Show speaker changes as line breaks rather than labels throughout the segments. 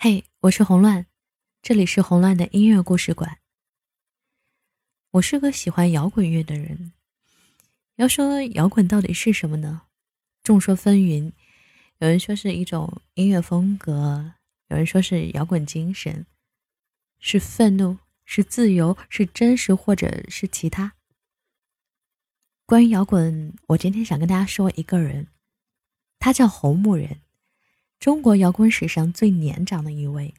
嘿，我是红乱，这里是红乱的音乐故事馆。我是个喜欢摇滚乐的人。要说摇滚到底是什么呢？众说纷纭。有人说是一种音乐风格，有人说是摇滚精神，是愤怒，是自由，是真实，或者是其他。关于摇滚，我今天想跟大家说一个人，他叫侯牧人。中国摇滚史上最年长的一位，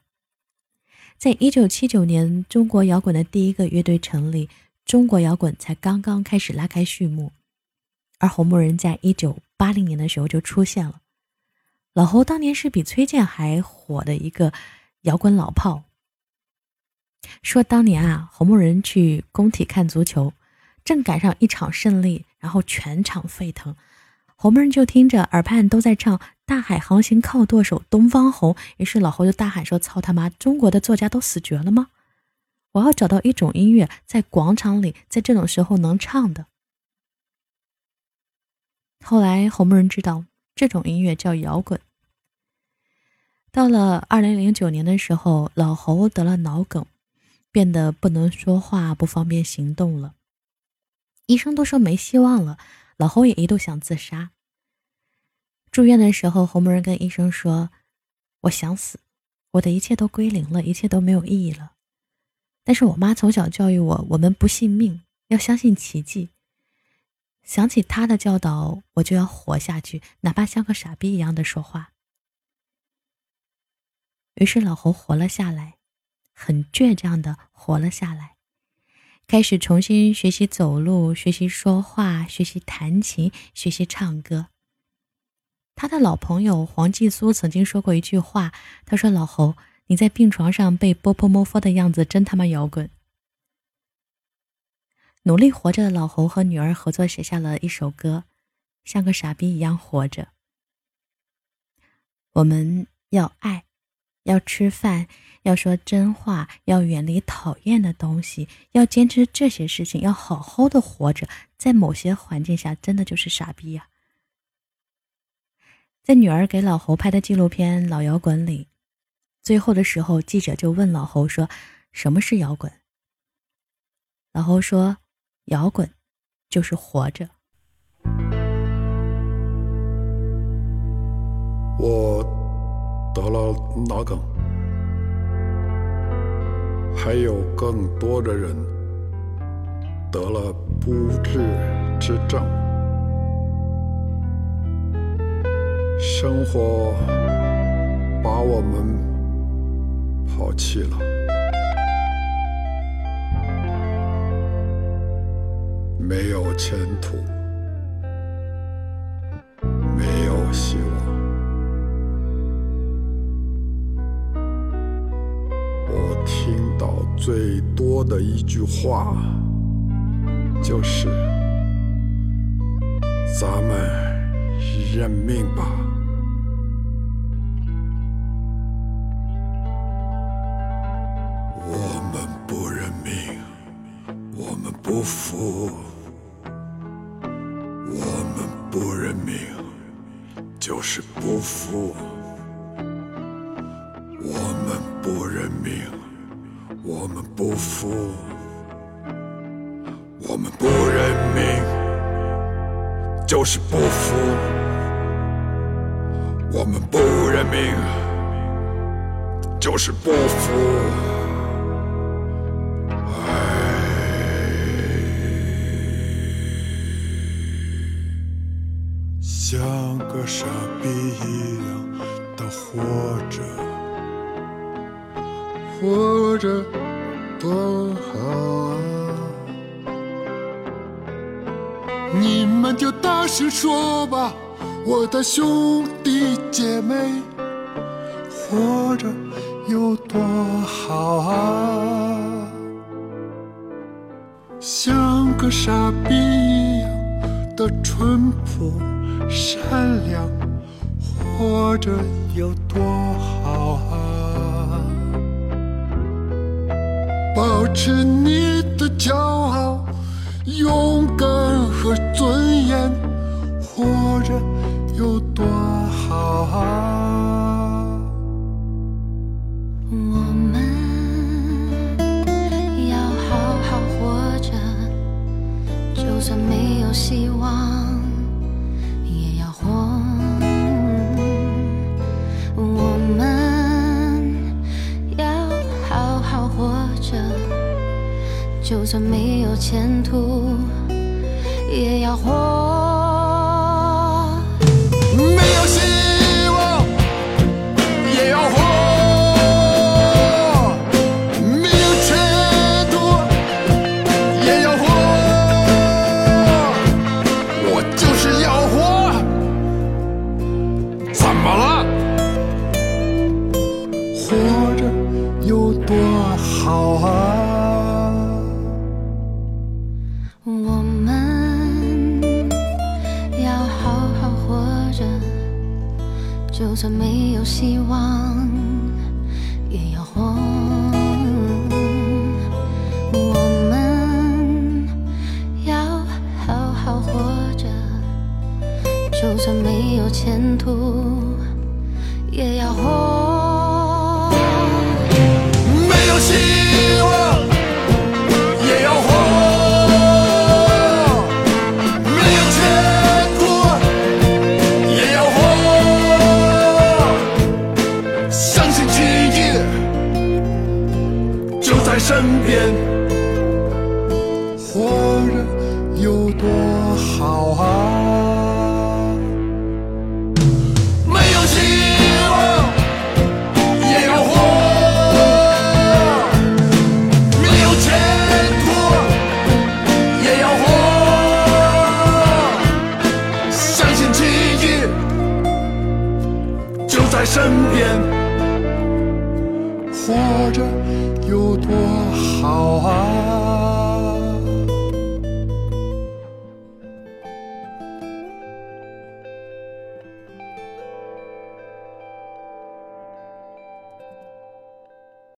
在一九七九年，中国摇滚的第一个乐队成立，中国摇滚才刚刚开始拉开序幕。而侯牧人在一九八零年的时候就出现了。老侯当年是比崔健还火的一个摇滚老炮。说当年啊，侯牧人去工体看足球，正赶上一场胜利，然后全场沸腾。侯牧人就听着耳畔都在唱《大海航行靠舵手东方红》，于是老侯就大喊说：“操他妈！中国的作家都死绝了吗？我要找到一种音乐，在广场里，在这种时候能唱的。”后来侯牧人知道这种音乐叫摇滚。到了二零零九年的时候，老侯得了脑梗，变得不能说话，不方便行动了，医生都说没希望了。老侯也一度想自杀。住院的时候，侯某人跟医生说：“我想死，我的一切都归零了，一切都没有意义了。但是我妈从小教育我，我们不信命，要相信奇迹。想起她的教导，我就要活下去，哪怕像个傻逼一样的说话。”于是老侯活了下来，很倔强的活了下来。开始重新学习走路，学习说话，学习弹琴，学习唱歌。他的老朋友黄继苏曾经说过一句话，他说：“老侯，你在病床上被波波摸佛的样子真他妈摇滚。”努力活着的老侯和女儿合作写下了一首歌，像个傻逼一样活着。我们要爱。要吃饭，要说真话，要远离讨厌的东西，要坚持这些事情，要好好的活着。在某些环境下，真的就是傻逼呀。在女儿给老侯拍的纪录片《老摇滚》里，最后的时候，记者就问老侯说：“什么是摇滚？”老侯说：“摇滚就是活着。”
我。得了脑梗，还有更多的人得了不治之症。生活把我们抛弃了，没有前途。最多的一句话就是：“咱们认命吧。”我们不认命，我们不服，我们不认命就是不服，我们不认命。我们不服，我们不认命，就是不服。我们不认命，就是不服。像个傻逼一样的活着。活着多好啊！你们就大声说吧，我的兄弟姐妹，活着有多好啊！像个傻逼一样的淳朴善良，活着有多好啊！保持你的骄傲勇敢和尊严活着有多好啊
我们要好好活着就算没有希望。就算没有前途，也要活。
没有希望也要活，没有前途也要活，我就是要活，怎么了？活着有多好啊！
就算没有希望，也要活。我们要好好活着，就算没有前途，也要活。
没有希望有多好啊！没有希望也要活。没有前途也要活，相信奇迹就在身边，